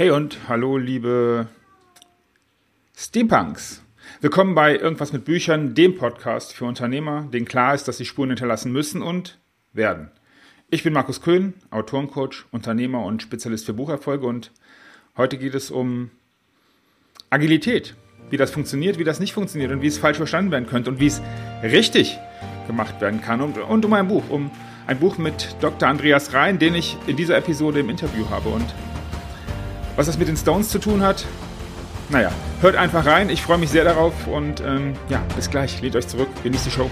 Hey und hallo, liebe Steampunks. Willkommen bei Irgendwas mit Büchern, dem Podcast für Unternehmer, denen klar ist, dass sie Spuren hinterlassen müssen und werden. Ich bin Markus Köhn, Autorencoach, Unternehmer und Spezialist für Bucherfolge und heute geht es um Agilität. Wie das funktioniert, wie das nicht funktioniert und wie es falsch verstanden werden könnte und wie es richtig gemacht werden kann. Und, und um ein Buch, um ein Buch mit Dr. Andreas Rhein, den ich in dieser Episode im Interview habe. Und was das mit den Stones zu tun hat, naja, hört einfach rein. Ich freue mich sehr darauf und ähm, ja, bis gleich. Lädt euch zurück, genießt die Show.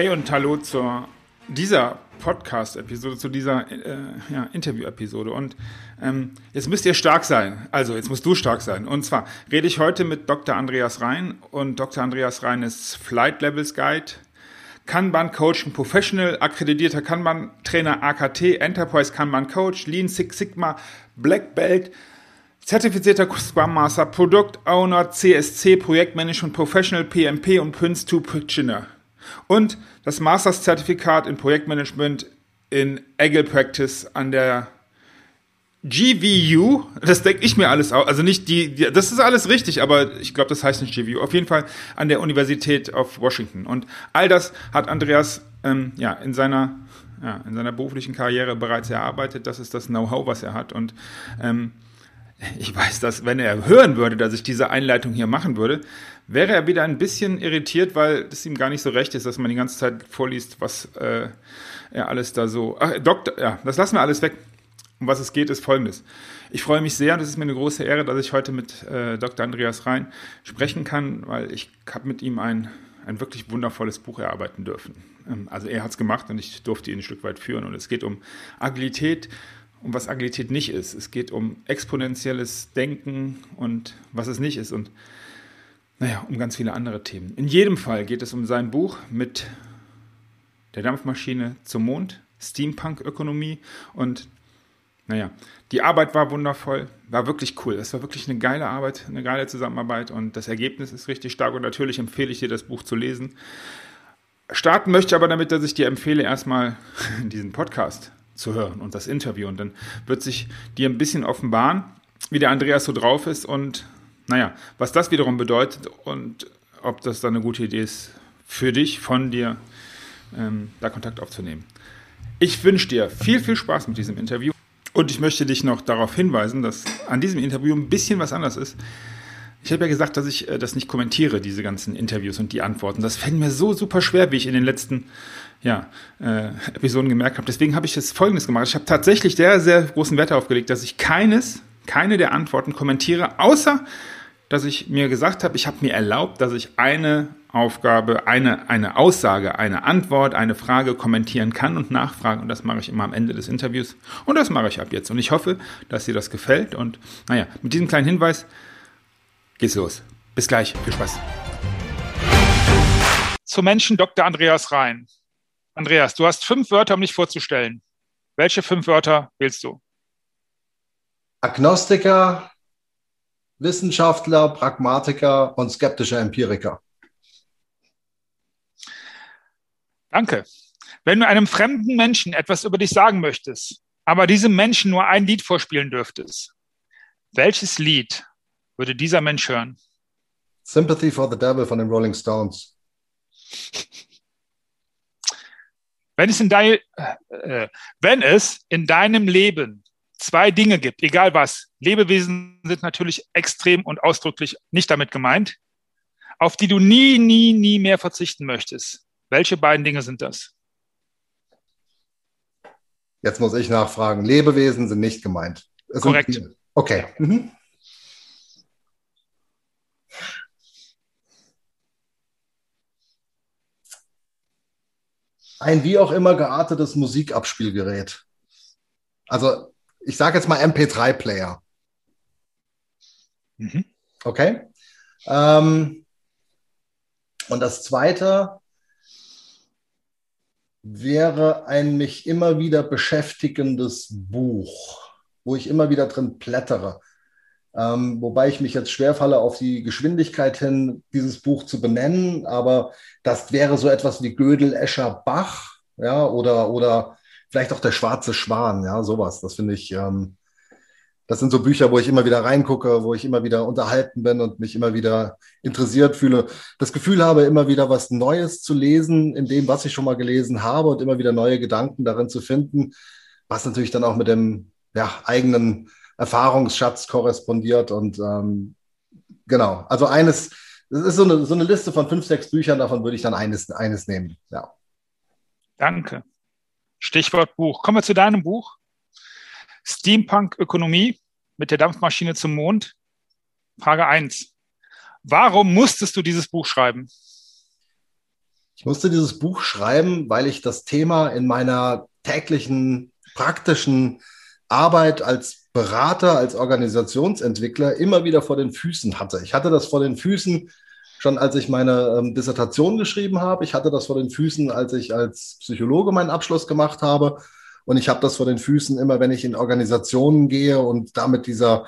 Hey und hallo zu dieser Podcast-Episode, zu dieser äh, ja, Interview-Episode. Und ähm, jetzt müsst ihr stark sein. Also, jetzt musst du stark sein. Und zwar rede ich heute mit Dr. Andreas Rhein. Und Dr. Andreas Rhein ist Flight Levels Guide, Kanban Coach, ein Professional, akkreditierter Kanban Trainer AKT, Enterprise Kanban Coach, Lean Six Sigma, Black Belt, zertifizierter Scrum Master, Product Owner, CSC, Projektmanagement Professional, PMP und Prince 2 Practitioner und das Masters-Zertifikat in Projektmanagement in Agile Practice an der GVU, das denke ich mir alles aus, also nicht die, die, das ist alles richtig, aber ich glaube, das heißt nicht GVU, auf jeden Fall an der Universität of Washington. Und all das hat Andreas ähm, ja, in seiner ja, in seiner beruflichen Karriere bereits erarbeitet. Das ist das Know-how, was er hat. Und ähm, ich weiß, dass wenn er hören würde, dass ich diese Einleitung hier machen würde, wäre er wieder ein bisschen irritiert, weil es ihm gar nicht so recht ist, dass man die ganze Zeit vorliest, was äh, er alles da so. Ach, Doktor, ja, das lassen wir alles weg. Um was es geht, ist folgendes. Ich freue mich sehr und es ist mir eine große Ehre, dass ich heute mit äh, Dr. Andreas Rhein sprechen kann, weil ich habe mit ihm ein, ein wirklich wundervolles Buch erarbeiten dürfen. Ähm, also er hat es gemacht und ich durfte ihn ein Stück weit führen. Und es geht um Agilität, um was Agilität nicht ist. Es geht um exponentielles Denken und was es nicht ist. Und naja, um ganz viele andere Themen. In jedem Fall geht es um sein Buch mit der Dampfmaschine zum Mond, Steampunk-Ökonomie und naja, die Arbeit war wundervoll, war wirklich cool. Es war wirklich eine geile Arbeit, eine geile Zusammenarbeit und das Ergebnis ist richtig stark und natürlich empfehle ich dir, das Buch zu lesen. Starten möchte ich aber damit, dass ich dir empfehle, erstmal diesen Podcast zu hören und das Interview und dann wird sich dir ein bisschen offenbaren, wie der Andreas so drauf ist und naja, was das wiederum bedeutet und ob das dann eine gute Idee ist für dich, von dir, ähm, da Kontakt aufzunehmen. Ich wünsche dir viel, viel Spaß mit diesem Interview und ich möchte dich noch darauf hinweisen, dass an diesem Interview ein bisschen was anders ist. Ich habe ja gesagt, dass ich äh, das nicht kommentiere, diese ganzen Interviews und die Antworten. Das fällt mir so super schwer, wie ich in den letzten ja, äh, Episoden gemerkt habe. Deswegen habe ich jetzt Folgendes gemacht. Ich habe tatsächlich sehr, sehr großen Wert darauf gelegt, dass ich keines, keine der Antworten kommentiere, außer dass ich mir gesagt habe, ich habe mir erlaubt, dass ich eine Aufgabe, eine, eine Aussage, eine Antwort, eine Frage kommentieren kann und nachfragen. Und das mache ich immer am Ende des Interviews. Und das mache ich ab jetzt. Und ich hoffe, dass dir das gefällt. Und naja, mit diesem kleinen Hinweis geht's los. Bis gleich. Viel Spaß. Zum Menschen Dr. Andreas Rhein. Andreas, du hast fünf Wörter, um dich vorzustellen. Welche fünf Wörter wählst du? Agnostiker, Wissenschaftler, Pragmatiker und skeptischer Empiriker. Danke. Wenn du einem fremden Menschen etwas über dich sagen möchtest, aber diesem Menschen nur ein Lied vorspielen dürftest, welches Lied würde dieser Mensch hören? Sympathy for the Devil von den Rolling Stones. Wenn es in, dein, äh, wenn es in deinem Leben zwei Dinge gibt, egal was. Lebewesen sind natürlich extrem und ausdrücklich nicht damit gemeint, auf die du nie, nie, nie mehr verzichten möchtest. Welche beiden Dinge sind das? Jetzt muss ich nachfragen. Lebewesen sind nicht gemeint. Es Korrekt. Okay. Mhm. Ein wie auch immer geartetes Musikabspielgerät. Also ich sage jetzt mal MP3-Player. Mhm. Okay. Ähm, Und das zweite wäre ein mich immer wieder beschäftigendes Buch, wo ich immer wieder drin plättere. Ähm, wobei ich mich jetzt schwerfalle, auf die Geschwindigkeit hin dieses Buch zu benennen, aber das wäre so etwas wie Gödel, Escher, Bach, ja, oder, oder vielleicht auch der schwarze Schwan, ja, sowas. Das finde ich, ähm, das sind so Bücher, wo ich immer wieder reingucke, wo ich immer wieder unterhalten bin und mich immer wieder interessiert fühle. Das Gefühl habe, immer wieder was Neues zu lesen in dem, was ich schon mal gelesen habe und immer wieder neue Gedanken darin zu finden, was natürlich dann auch mit dem ja, eigenen Erfahrungsschatz korrespondiert. Und ähm, genau, also eines, das ist so eine, so eine Liste von fünf, sechs Büchern, davon würde ich dann eines, eines nehmen. Ja. Danke. Stichwort Buch. Kommen wir zu deinem Buch. Steampunk-Ökonomie mit der Dampfmaschine zum Mond. Frage 1. Warum musstest du dieses Buch schreiben? Ich musste dieses Buch schreiben, weil ich das Thema in meiner täglichen praktischen Arbeit als Berater, als Organisationsentwickler immer wieder vor den Füßen hatte. Ich hatte das vor den Füßen schon, als ich meine ähm, Dissertation geschrieben habe. Ich hatte das vor den Füßen, als ich als Psychologe meinen Abschluss gemacht habe. Und ich habe das vor den Füßen immer, wenn ich in Organisationen gehe und da mit dieser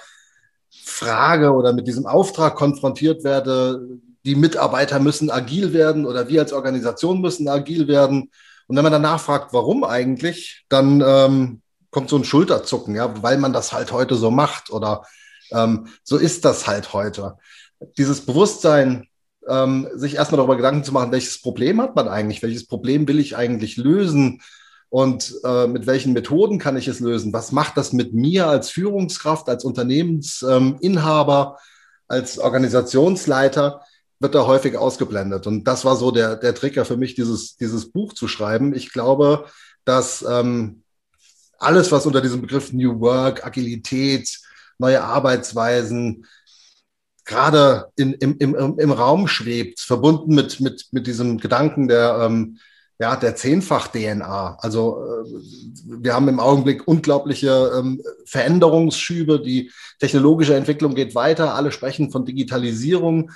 Frage oder mit diesem Auftrag konfrontiert werde, die Mitarbeiter müssen agil werden oder wir als Organisation müssen agil werden. Und wenn man danach fragt, warum eigentlich, dann ähm, kommt so ein Schulterzucken, ja, weil man das halt heute so macht oder ähm, so ist das halt heute. Dieses Bewusstsein, ähm, sich erstmal darüber Gedanken zu machen, welches Problem hat man eigentlich, welches Problem will ich eigentlich lösen, und äh, mit welchen Methoden kann ich es lösen? Was macht das mit mir als Führungskraft, als Unternehmensinhaber, ähm, als Organisationsleiter? Wird da häufig ausgeblendet. Und das war so der, der Trigger für mich, dieses, dieses Buch zu schreiben. Ich glaube, dass ähm, alles, was unter diesem Begriff New Work, Agilität, neue Arbeitsweisen, gerade in, im, im, im Raum schwebt, verbunden mit, mit, mit diesem Gedanken der ähm, ja, der Zehnfach-DNA. Also äh, wir haben im Augenblick unglaubliche ähm, Veränderungsschübe. Die technologische Entwicklung geht weiter. Alle sprechen von Digitalisierung,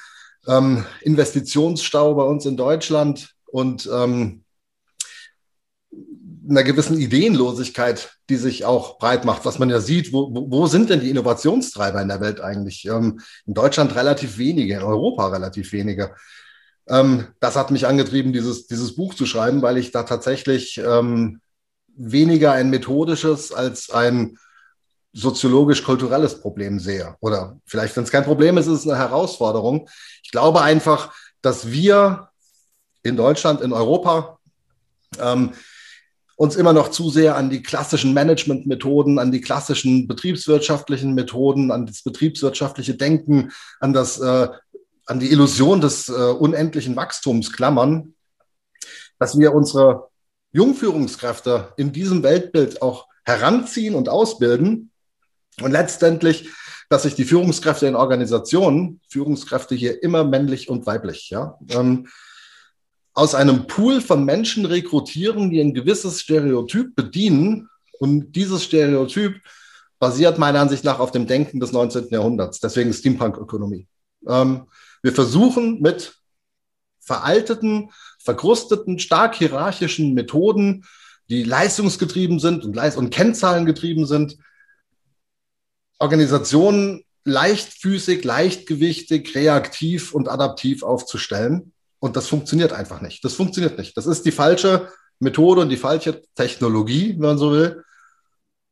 ähm, Investitionsstau bei uns in Deutschland und ähm, einer gewissen Ideenlosigkeit, die sich auch breit macht, was man ja sieht, wo, wo sind denn die Innovationstreiber in der Welt eigentlich? Ähm, in Deutschland relativ wenige, in Europa relativ wenige. Ähm, das hat mich angetrieben, dieses, dieses Buch zu schreiben, weil ich da tatsächlich ähm, weniger ein methodisches als ein soziologisch-kulturelles Problem sehe. Oder vielleicht, wenn es kein Problem ist, ist es eine Herausforderung. Ich glaube einfach, dass wir in Deutschland, in Europa, ähm, uns immer noch zu sehr an die klassischen Managementmethoden, an die klassischen betriebswirtschaftlichen Methoden, an das betriebswirtschaftliche Denken, an das äh, an die Illusion des äh, unendlichen Wachstums klammern, dass wir unsere Jungführungskräfte in diesem Weltbild auch heranziehen und ausbilden. Und letztendlich, dass sich die Führungskräfte in Organisationen, Führungskräfte hier immer männlich und weiblich, ja, ähm, aus einem Pool von Menschen rekrutieren, die ein gewisses Stereotyp bedienen und dieses Stereotyp basiert meiner Ansicht nach auf dem Denken des 19. Jahrhunderts, deswegen Steampunk-Ökonomie. Ähm, wir versuchen mit veralteten, verkrusteten, stark hierarchischen Methoden, die leistungsgetrieben sind und, Leist und Kennzahlengetrieben sind, Organisationen leichtfüßig, leichtgewichtig, reaktiv und adaptiv aufzustellen. Und das funktioniert einfach nicht. Das funktioniert nicht. Das ist die falsche Methode und die falsche Technologie, wenn man so will,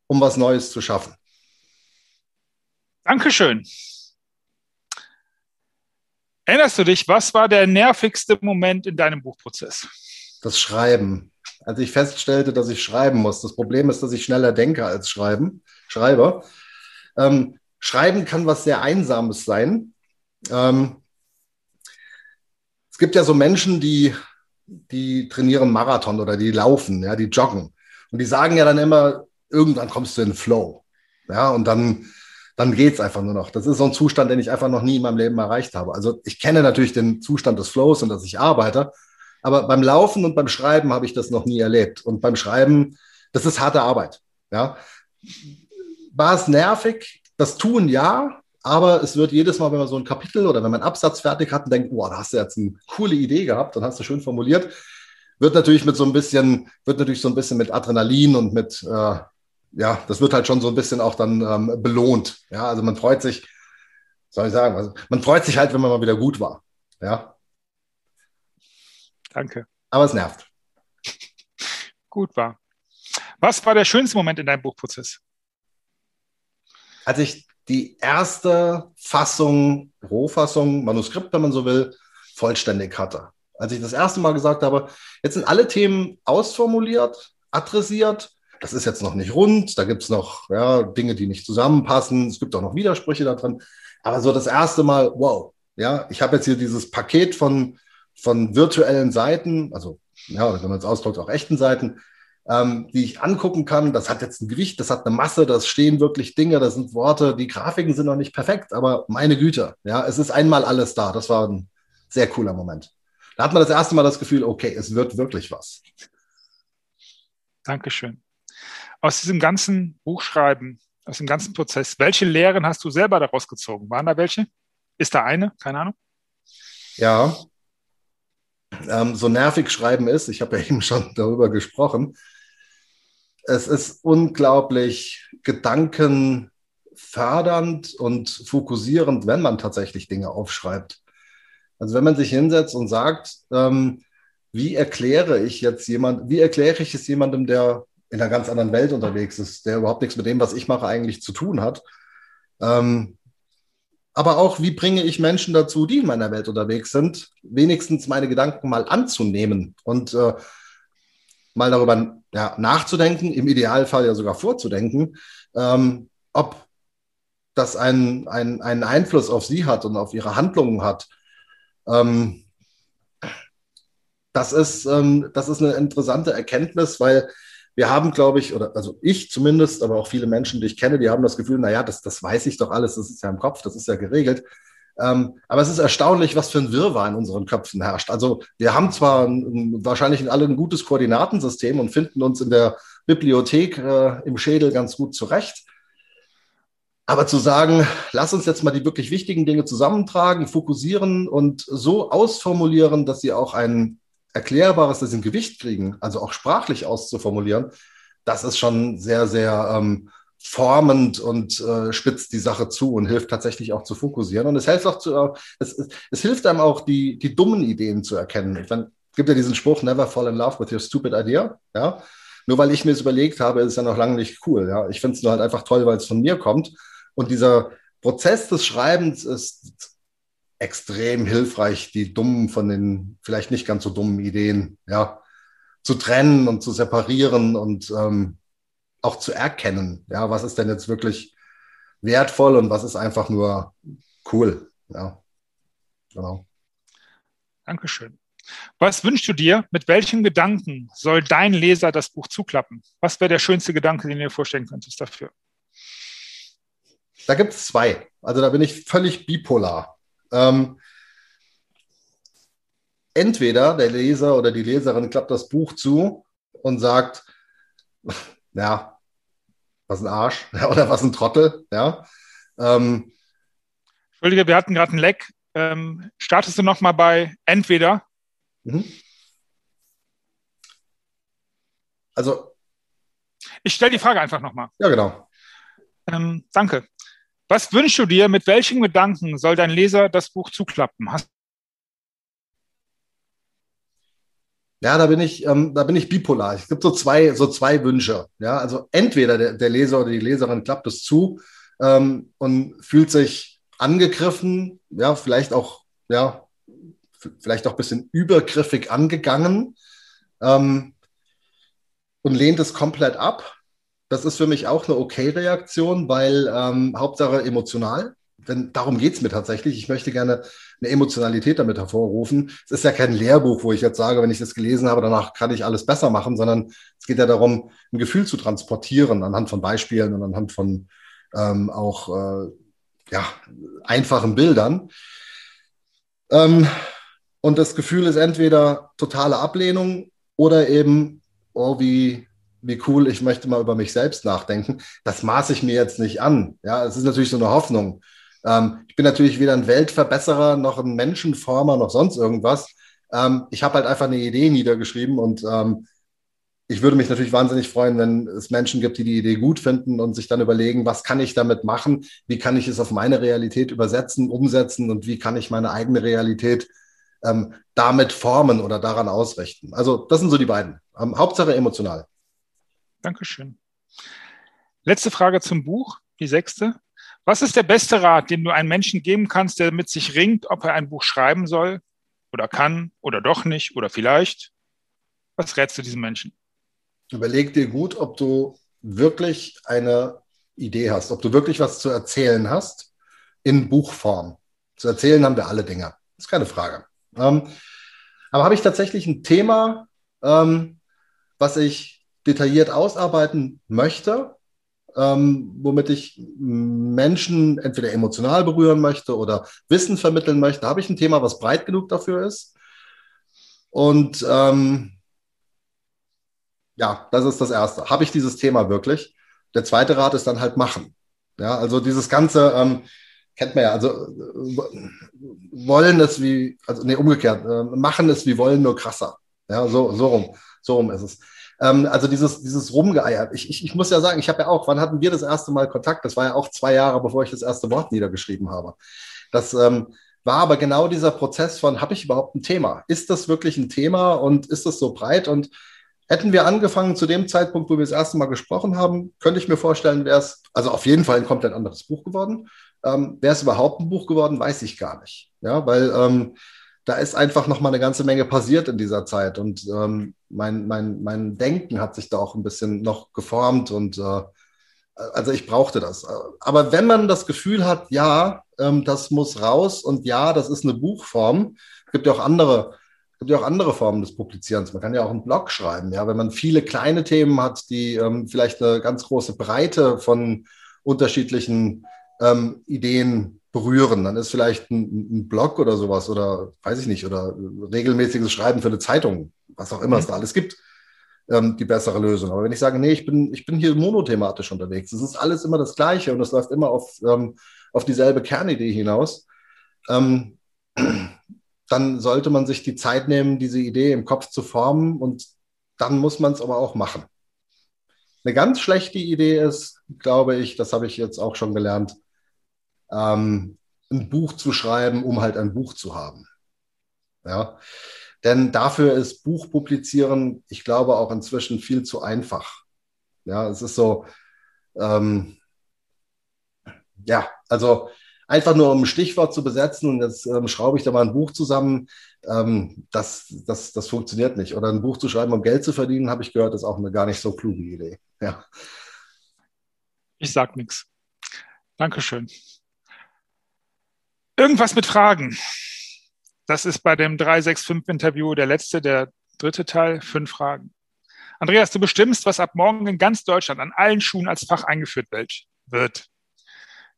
um was Neues zu schaffen. Dankeschön. Erinnerst du dich, was war der nervigste Moment in deinem Buchprozess? Das Schreiben. Als ich feststellte, dass ich schreiben muss. Das Problem ist, dass ich schneller denke als schreiben, schreibe. Ähm, schreiben kann was sehr Einsames sein. Ähm, es gibt ja so Menschen, die, die trainieren Marathon oder die laufen, ja, die joggen. Und die sagen ja dann immer, irgendwann kommst du in den Flow. Ja, und dann dann geht's einfach nur noch. Das ist so ein Zustand, den ich einfach noch nie in meinem Leben erreicht habe. Also ich kenne natürlich den Zustand des Flows und dass ich arbeite, aber beim Laufen und beim Schreiben habe ich das noch nie erlebt. Und beim Schreiben, das ist harte Arbeit. Ja. War es nervig? Das Tun ja, aber es wird jedes Mal, wenn man so ein Kapitel oder wenn man einen Absatz fertig hat und denkt, boah, da hast du jetzt eine coole Idee gehabt, dann hast du schön formuliert, wird natürlich mit so ein bisschen, wird natürlich so ein bisschen mit Adrenalin und mit, äh, ja, das wird halt schon so ein bisschen auch dann ähm, belohnt. Ja, also man freut sich, soll ich sagen, also man freut sich halt, wenn man mal wieder gut war. Ja. Danke. Aber es nervt. Gut war. Was war der schönste Moment in deinem Buchprozess? Als ich die erste Fassung, Rohfassung, Manuskript, wenn man so will, vollständig hatte. Als ich das erste Mal gesagt habe, jetzt sind alle Themen ausformuliert, adressiert. Das ist jetzt noch nicht rund, da gibt es noch ja, Dinge, die nicht zusammenpassen. Es gibt auch noch Widersprüche da drin. Aber so das erste Mal, wow, ja, ich habe jetzt hier dieses Paket von, von virtuellen Seiten, also ja, wenn man es ausdrückt, auch echten Seiten, ähm, die ich angucken kann. Das hat jetzt ein Gewicht, das hat eine Masse, das stehen wirklich Dinge, das sind Worte. Die Grafiken sind noch nicht perfekt, aber meine Güte, ja, es ist einmal alles da. Das war ein sehr cooler Moment. Da hat man das erste Mal das Gefühl, okay, es wird wirklich was. Dankeschön. Aus diesem ganzen Buchschreiben, aus dem ganzen Prozess, welche Lehren hast du selber daraus gezogen? Waren da welche? Ist da eine? Keine Ahnung. Ja, ähm, so nervig Schreiben ist, ich habe ja eben schon darüber gesprochen, es ist unglaublich gedankenfördernd und fokussierend, wenn man tatsächlich Dinge aufschreibt. Also wenn man sich hinsetzt und sagt, ähm, wie erkläre ich jetzt jemand, wie erkläre ich es jemandem, der in einer ganz anderen Welt unterwegs ist, der überhaupt nichts mit dem, was ich mache, eigentlich zu tun hat. Ähm, aber auch, wie bringe ich Menschen dazu, die in meiner Welt unterwegs sind, wenigstens meine Gedanken mal anzunehmen und äh, mal darüber ja, nachzudenken, im Idealfall ja sogar vorzudenken, ähm, ob das einen, einen, einen Einfluss auf sie hat und auf ihre Handlungen hat. Ähm, das, ist, ähm, das ist eine interessante Erkenntnis, weil wir haben, glaube ich, oder also ich zumindest, aber auch viele Menschen, die ich kenne, die haben das Gefühl, naja, das, das weiß ich doch alles, das ist ja im Kopf, das ist ja geregelt. Ähm, aber es ist erstaunlich, was für ein Wirrwarr in unseren Köpfen herrscht. Also wir haben zwar ein, wahrscheinlich in alle ein gutes Koordinatensystem und finden uns in der Bibliothek äh, im Schädel ganz gut zurecht. Aber zu sagen, lass uns jetzt mal die wirklich wichtigen Dinge zusammentragen, fokussieren und so ausformulieren, dass sie auch einen Erklärbares, das in Gewicht kriegen, also auch sprachlich auszuformulieren, das ist schon sehr, sehr ähm, formend und äh, spitzt die Sache zu und hilft tatsächlich auch zu fokussieren. Und es hilft auch zu, äh, es, es, es, hilft einem auch, die, die dummen Ideen zu erkennen. Ich meine, es gibt ja diesen Spruch, never fall in love with your stupid idea. Ja? Nur weil ich mir es überlegt habe, ist es ja noch lange nicht cool. Ja? Ich finde es nur halt einfach toll, weil es von mir kommt. Und dieser Prozess des Schreibens ist extrem hilfreich, die dummen von den vielleicht nicht ganz so dummen Ideen, ja, zu trennen und zu separieren und ähm, auch zu erkennen, ja, was ist denn jetzt wirklich wertvoll und was ist einfach nur cool, ja, genau. Dankeschön. Was wünschst du dir? Mit welchen Gedanken soll dein Leser das Buch zuklappen? Was wäre der schönste Gedanke, den du dir vorstellen könntest dafür? Da gibt es zwei. Also da bin ich völlig bipolar. Ähm, entweder der Leser oder die Leserin klappt das Buch zu und sagt, ja, was ein Arsch oder was ein Trottel, ja. Ähm, Entschuldige, wir hatten gerade einen Leck. Ähm, startest du nochmal bei entweder? Mhm. Also. Ich stelle die Frage einfach nochmal. Ja, genau. Ähm, danke. Was wünschst du dir, mit welchen Gedanken soll dein Leser das Buch zuklappen? Hast ja, da bin ich, ähm, da bin ich bipolar. Es gibt so zwei, so zwei Wünsche. Ja, also entweder der, der Leser oder die Leserin klappt es zu ähm, und fühlt sich angegriffen, ja, vielleicht auch, ja, vielleicht auch ein bisschen übergriffig angegangen ähm, und lehnt es komplett ab das ist für mich auch eine Okay-Reaktion, weil ähm, Hauptsache emotional. Denn darum geht es mir tatsächlich. Ich möchte gerne eine Emotionalität damit hervorrufen. Es ist ja kein Lehrbuch, wo ich jetzt sage, wenn ich das gelesen habe, danach kann ich alles besser machen, sondern es geht ja darum, ein Gefühl zu transportieren anhand von Beispielen und anhand von ähm, auch äh, ja, einfachen Bildern. Ähm, und das Gefühl ist entweder totale Ablehnung oder eben, oh, wie wie cool, ich möchte mal über mich selbst nachdenken. Das maße ich mir jetzt nicht an. Ja, es ist natürlich so eine Hoffnung. Ähm, ich bin natürlich weder ein Weltverbesserer noch ein Menschenformer noch sonst irgendwas. Ähm, ich habe halt einfach eine Idee niedergeschrieben und ähm, ich würde mich natürlich wahnsinnig freuen, wenn es Menschen gibt, die die Idee gut finden und sich dann überlegen, was kann ich damit machen? Wie kann ich es auf meine Realität übersetzen, umsetzen und wie kann ich meine eigene Realität ähm, damit formen oder daran ausrichten? Also das sind so die beiden. Ähm, Hauptsache emotional. Dankeschön. Letzte Frage zum Buch, die sechste. Was ist der beste Rat, den du einem Menschen geben kannst, der mit sich ringt, ob er ein Buch schreiben soll oder kann oder doch nicht oder vielleicht? Was rätst du diesem Menschen? Überleg dir gut, ob du wirklich eine Idee hast, ob du wirklich was zu erzählen hast in Buchform. Zu erzählen haben wir alle Dinge. Das ist keine Frage. Ähm, aber habe ich tatsächlich ein Thema, ähm, was ich detailliert ausarbeiten möchte, ähm, womit ich Menschen entweder emotional berühren möchte oder Wissen vermitteln möchte? Habe ich ein Thema, was breit genug dafür ist? Und ähm, ja, das ist das Erste. Habe ich dieses Thema wirklich? Der zweite Rat ist dann halt machen. Ja, also dieses ganze, ähm, kennt man ja, also äh, wollen ist wie, also nee, umgekehrt, äh, machen ist wie wollen, nur krasser. Ja, so, so rum, so rum ist es. Ähm, also dieses, dieses Rumgeeier. Ich, ich, ich muss ja sagen, ich habe ja auch, wann hatten wir das erste Mal Kontakt? Das war ja auch zwei Jahre, bevor ich das erste Wort niedergeschrieben habe. Das ähm, war aber genau dieser Prozess von, habe ich überhaupt ein Thema? Ist das wirklich ein Thema und ist das so breit? Und Hätten wir angefangen zu dem Zeitpunkt, wo wir das erste Mal gesprochen haben, könnte ich mir vorstellen, wäre es, also auf jeden Fall ein komplett anderes Buch geworden. Ähm, wäre es überhaupt ein Buch geworden, weiß ich gar nicht. Ja, weil ähm, da ist einfach noch mal eine ganze Menge passiert in dieser Zeit und ähm, mein, mein, mein Denken hat sich da auch ein bisschen noch geformt und äh, also ich brauchte das. Aber wenn man das Gefühl hat, ja, ähm, das muss raus und ja, das ist eine Buchform, gibt ja auch andere gibt ja auch andere Formen des Publizierens. Man kann ja auch einen Blog schreiben, ja, wenn man viele kleine Themen hat, die ähm, vielleicht eine ganz große Breite von unterschiedlichen ähm, Ideen berühren, dann ist vielleicht ein, ein, Blog oder sowas oder weiß ich nicht, oder regelmäßiges Schreiben für eine Zeitung, was auch immer mhm. es da alles gibt, ähm, die bessere Lösung. Aber wenn ich sage, nee, ich bin, ich bin hier monothematisch unterwegs, es ist alles immer das Gleiche und es läuft immer auf, ähm, auf dieselbe Kernidee hinaus, ähm, dann sollte man sich die Zeit nehmen, diese Idee im Kopf zu formen und dann muss man es aber auch machen. Eine ganz schlechte Idee ist, glaube ich, das habe ich jetzt auch schon gelernt, ähm, ein Buch zu schreiben, um halt ein Buch zu haben. Ja, denn dafür ist Buch publizieren, ich glaube, auch inzwischen viel zu einfach. Ja, es ist so, ähm, ja, also einfach nur um ein Stichwort zu besetzen und jetzt ähm, schraube ich da mal ein Buch zusammen, ähm, das, das, das funktioniert nicht. Oder ein Buch zu schreiben, um Geld zu verdienen, habe ich gehört, ist auch eine gar nicht so kluge Idee. Ja. Ich sag nichts. Dankeschön. Irgendwas mit Fragen. Das ist bei dem 365-Interview der letzte, der dritte Teil, fünf Fragen. Andreas, du bestimmst, was ab morgen in ganz Deutschland an allen Schulen als Fach eingeführt wird.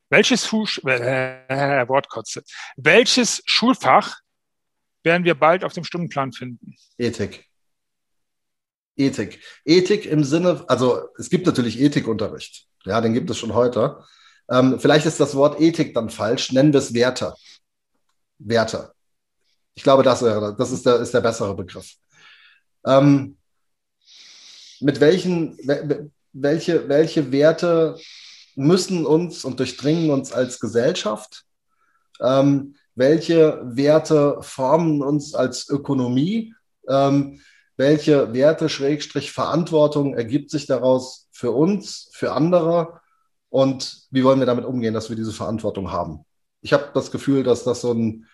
Welches Fuß, äh, Wortkotze. Welches Schulfach werden wir bald auf dem Stundenplan finden? Ethik. Ethik. Ethik im Sinne, also es gibt natürlich Ethikunterricht. Ja, den gibt es schon heute. Ähm, vielleicht ist das Wort Ethik dann falsch. Nennen wir es Werte. Werte. Ich glaube, das wäre, das ist der, ist der bessere Begriff. Ähm, mit welchen, welche, welche Werte müssen uns und durchdringen uns als Gesellschaft. Ähm, welche Werte formen uns als Ökonomie? Ähm, welche Werte, Schrägstrich, Verantwortung ergibt sich daraus für uns, für andere? Und wie wollen wir damit umgehen, dass wir diese Verantwortung haben? Ich habe das Gefühl, dass das so ein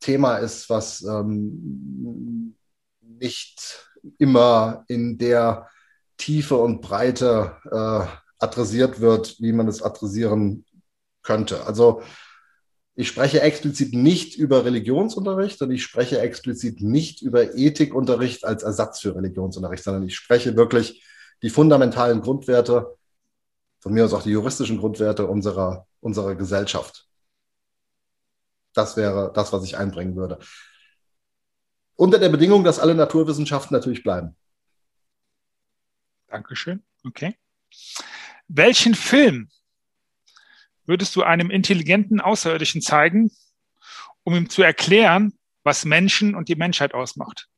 Thema ist, was ähm, nicht immer in der Tiefe und Breite äh, adressiert wird, wie man es adressieren könnte. Also ich spreche explizit nicht über Religionsunterricht und ich spreche explizit nicht über Ethikunterricht als Ersatz für Religionsunterricht, sondern ich spreche wirklich die fundamentalen Grundwerte, von mir aus auch die juristischen Grundwerte unserer, unserer Gesellschaft. Das wäre das, was ich einbringen würde. Unter der Bedingung, dass alle Naturwissenschaften natürlich bleiben. Dankeschön. Okay. Welchen Film würdest du einem intelligenten Außerirdischen zeigen, um ihm zu erklären, was Menschen und die Menschheit ausmacht?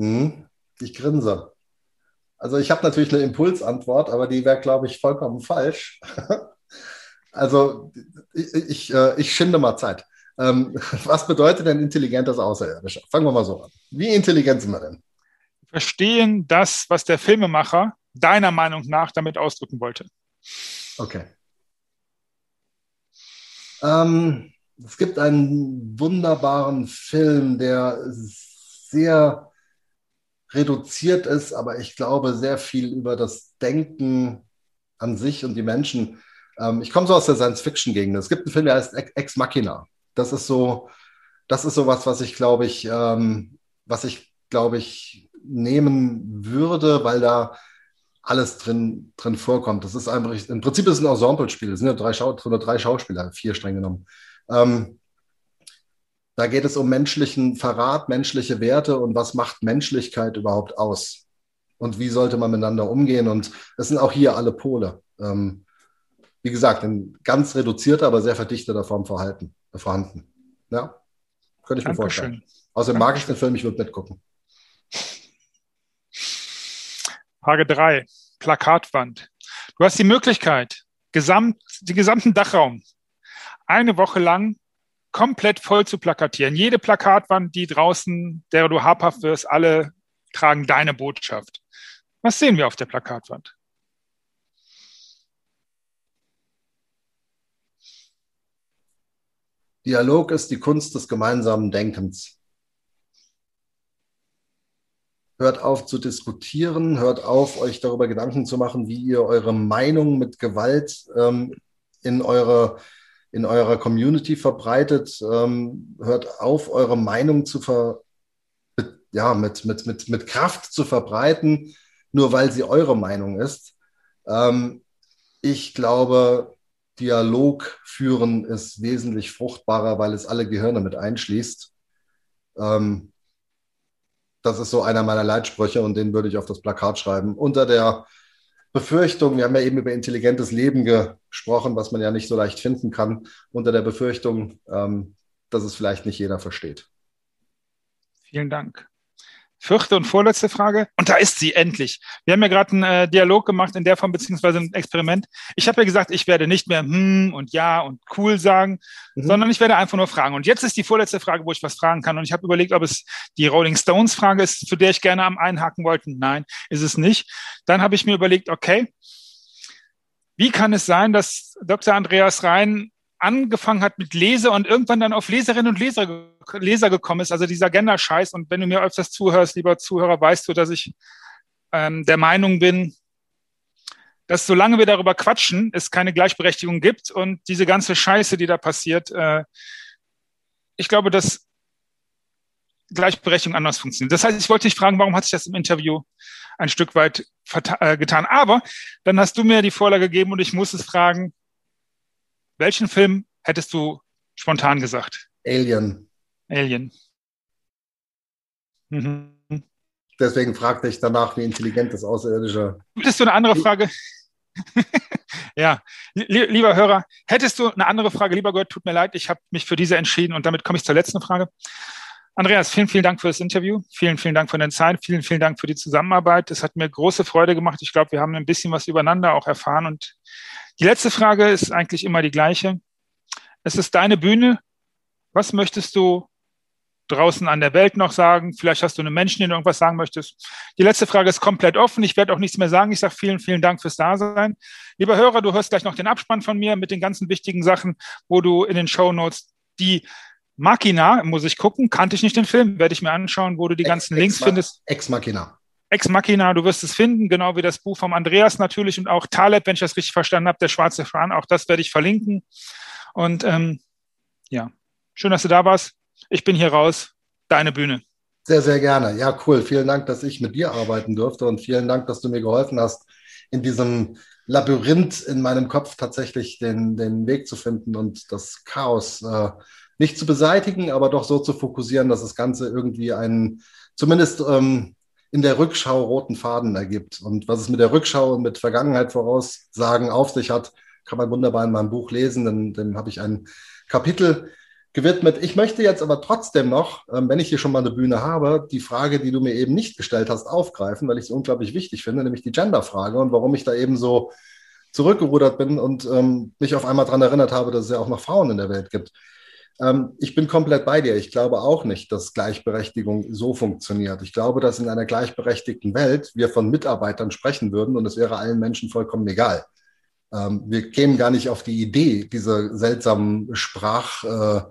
Hm, ich grinse. Also ich habe natürlich eine Impulsantwort, aber die wäre, glaube ich, vollkommen falsch. also ich, ich, äh, ich schinde mal Zeit. Ähm, was bedeutet denn intelligentes Außerirdischer? Fangen wir mal so an. Wie intelligent sind wir denn? Verstehen das, was der Filmemacher deiner Meinung nach damit ausdrücken wollte. Okay. Ähm, es gibt einen wunderbaren Film, der sehr reduziert ist, aber ich glaube sehr viel über das Denken an sich und die Menschen. Ähm, ich komme so aus der Science-Fiction-Gegend. Es gibt einen Film, der heißt Ex Machina. Das ist so, das ist so was, was ich glaube ich, ähm, was ich glaube ich nehmen würde, weil da alles drin, drin vorkommt. Das ist einfach, im Prinzip ist es ein Ensemble-Spiel. Es sind ja drei, Schau drei Schauspieler, vier streng genommen. Ähm, da geht es um menschlichen Verrat, menschliche Werte und was macht Menschlichkeit überhaupt aus? Und wie sollte man miteinander umgehen? Und es sind auch hier alle Pole. Ähm, wie gesagt, in ganz reduzierter, aber sehr verdichteter Form verhalten, äh, vorhanden. Ja, könnte ich mir vorstellen. Außerdem mag ich den Film, ich würde mitgucken. Frage 3, Plakatwand. Du hast die Möglichkeit, gesamt, den gesamten Dachraum eine Woche lang komplett voll zu plakatieren. Jede Plakatwand, die draußen, der du habhaft wirst, alle tragen deine Botschaft. Was sehen wir auf der Plakatwand? Dialog ist die Kunst des gemeinsamen Denkens. Hört auf zu diskutieren, hört auf, euch darüber Gedanken zu machen, wie ihr eure Meinung mit Gewalt ähm, in eure in eurer Community verbreitet. Ähm, hört auf, eure Meinung zu ver, ja, mit, mit, mit, mit Kraft zu verbreiten, nur weil sie eure Meinung ist. Ähm, ich glaube, Dialog führen ist wesentlich fruchtbarer, weil es alle Gehirne mit einschließt. Ähm, das ist so einer meiner Leitsprüche und den würde ich auf das Plakat schreiben. Unter der Befürchtung, wir haben ja eben über intelligentes Leben gesprochen, was man ja nicht so leicht finden kann, unter der Befürchtung, ähm, dass es vielleicht nicht jeder versteht. Vielen Dank. Vierte und vorletzte Frage. Und da ist sie endlich. Wir haben ja gerade einen äh, Dialog gemacht in der Form, beziehungsweise ein Experiment. Ich habe ja gesagt, ich werde nicht mehr hm und ja und cool sagen, mhm. sondern ich werde einfach nur fragen. Und jetzt ist die vorletzte Frage, wo ich was fragen kann. Und ich habe überlegt, ob es die Rolling Stones Frage ist, für der ich gerne am einhaken wollte. Nein, ist es nicht. Dann habe ich mir überlegt, okay, wie kann es sein, dass Dr. Andreas Rhein angefangen hat mit Leser und irgendwann dann auf Leserinnen und Leser, Leser gekommen ist, also dieser Gender-Scheiß. Und wenn du mir öfters zuhörst, lieber Zuhörer, weißt du, dass ich ähm, der Meinung bin, dass solange wir darüber quatschen, es keine Gleichberechtigung gibt und diese ganze Scheiße, die da passiert, äh, ich glaube, dass Gleichberechtigung anders funktioniert. Das heißt, ich wollte dich fragen, warum hat sich das im Interview ein Stück weit äh, getan? Aber dann hast du mir die Vorlage gegeben und ich muss es fragen, welchen Film hättest du spontan gesagt? Alien. Alien. Mhm. Deswegen fragte ich danach, wie intelligent das Außerirdische. Hättest du eine andere Frage? ja, lieber Hörer, hättest du eine andere Frage, lieber Gott, tut mir leid, ich habe mich für diese entschieden und damit komme ich zur letzten Frage. Andreas, vielen, vielen Dank für das Interview. Vielen, vielen Dank für deine Zeit. Vielen, vielen Dank für die Zusammenarbeit. Es hat mir große Freude gemacht. Ich glaube, wir haben ein bisschen was übereinander auch erfahren und die letzte Frage ist eigentlich immer die gleiche. Es ist deine Bühne. Was möchtest du draußen an der Welt noch sagen? Vielleicht hast du einen Menschen, den du irgendwas sagen möchtest. Die letzte Frage ist komplett offen. Ich werde auch nichts mehr sagen. Ich sage vielen, vielen Dank fürs Dasein. Lieber Hörer, du hörst gleich noch den Abspann von mir mit den ganzen wichtigen Sachen, wo du in den Show Notes die Machina, muss ich gucken, kannte ich nicht den Film, werde ich mir anschauen, wo du die ganzen Ex Links findest. Ex Machina. Ex Machina, du wirst es finden, genau wie das Buch vom Andreas natürlich und auch Taleb, wenn ich das richtig verstanden habe, der schwarze Fran, auch das werde ich verlinken. Und ähm, ja, schön, dass du da warst. Ich bin hier raus. Deine Bühne. Sehr, sehr gerne. Ja, cool. Vielen Dank, dass ich mit dir arbeiten durfte und vielen Dank, dass du mir geholfen hast, in diesem Labyrinth in meinem Kopf tatsächlich den, den Weg zu finden und das Chaos äh, nicht zu beseitigen, aber doch so zu fokussieren, dass das Ganze irgendwie einen, zumindest ähm, in der Rückschau roten Faden ergibt. Und was es mit der Rückschau und mit Vergangenheit voraussagen auf sich hat, kann man wunderbar in meinem Buch lesen. Denn dem habe ich ein Kapitel gewidmet. Ich möchte jetzt aber trotzdem noch, ähm, wenn ich hier schon mal eine Bühne habe, die Frage, die du mir eben nicht gestellt hast, aufgreifen, weil ich es unglaublich wichtig finde, nämlich die Genderfrage und warum ich da eben so zurückgerudert bin und ähm, mich auf einmal daran erinnert habe, dass es ja auch noch Frauen in der Welt gibt. Ähm, ich bin komplett bei dir. Ich glaube auch nicht, dass Gleichberechtigung so funktioniert. Ich glaube, dass in einer gleichberechtigten Welt wir von Mitarbeitern sprechen würden und es wäre allen Menschen vollkommen egal. Ähm, wir kämen gar nicht auf die Idee, diese seltsamen Sprach- äh,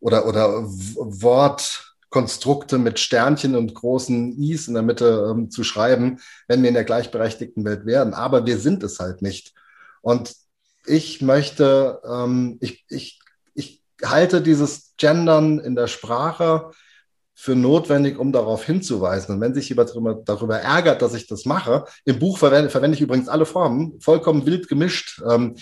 oder, oder Wortkonstrukte mit Sternchen und großen Is in der Mitte ähm, zu schreiben, wenn wir in der gleichberechtigten Welt wären. Aber wir sind es halt nicht. Und ich möchte, ich, ich halte dieses Gendern in der Sprache für notwendig, um darauf hinzuweisen. Und wenn sich jemand darüber, ärgert, dass ich das mache, im Buch verwende, verwende ich übrigens alle Formen, vollkommen wild gemischt. Ähm,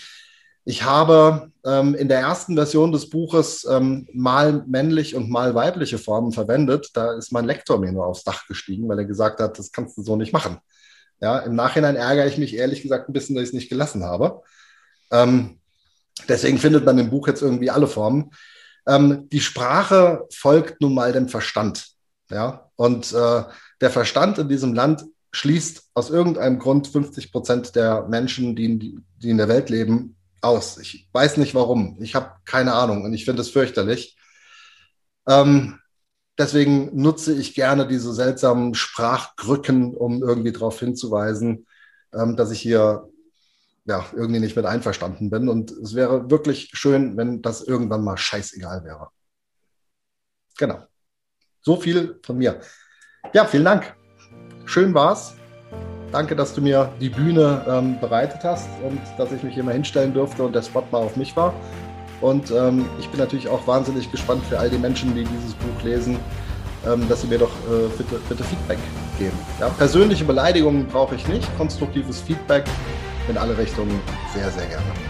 ich habe ähm, in der ersten Version des Buches ähm, mal männlich und mal weibliche Formen verwendet. Da ist mein Lektor mir nur aufs Dach gestiegen, weil er gesagt hat, das kannst du so nicht machen. Ja, im Nachhinein ärgere ich mich ehrlich gesagt ein bisschen, dass ich es nicht gelassen habe. Ähm, deswegen findet man im Buch jetzt irgendwie alle Formen. Ähm, die Sprache folgt nun mal dem Verstand. Ja? Und äh, der Verstand in diesem Land schließt aus irgendeinem Grund 50 Prozent der Menschen, die in, die in der Welt leben, aus. Ich weiß nicht warum. Ich habe keine Ahnung und ich finde es fürchterlich. Ähm, deswegen nutze ich gerne diese seltsamen Sprachgrücken, um irgendwie darauf hinzuweisen, ähm, dass ich hier ja, irgendwie nicht mit einverstanden bin. Und es wäre wirklich schön, wenn das irgendwann mal scheißegal wäre. Genau. So viel von mir. Ja, vielen Dank. Schön war's. Danke, dass du mir die Bühne ähm, bereitet hast und dass ich mich hier mal hinstellen durfte und der Spot mal auf mich war. Und ähm, ich bin natürlich auch wahnsinnig gespannt für all die Menschen, die dieses Buch lesen, ähm, dass sie mir doch äh, bitte, bitte Feedback geben. Ja, persönliche Beleidigungen brauche ich nicht, konstruktives Feedback in alle Richtungen sehr, sehr gerne.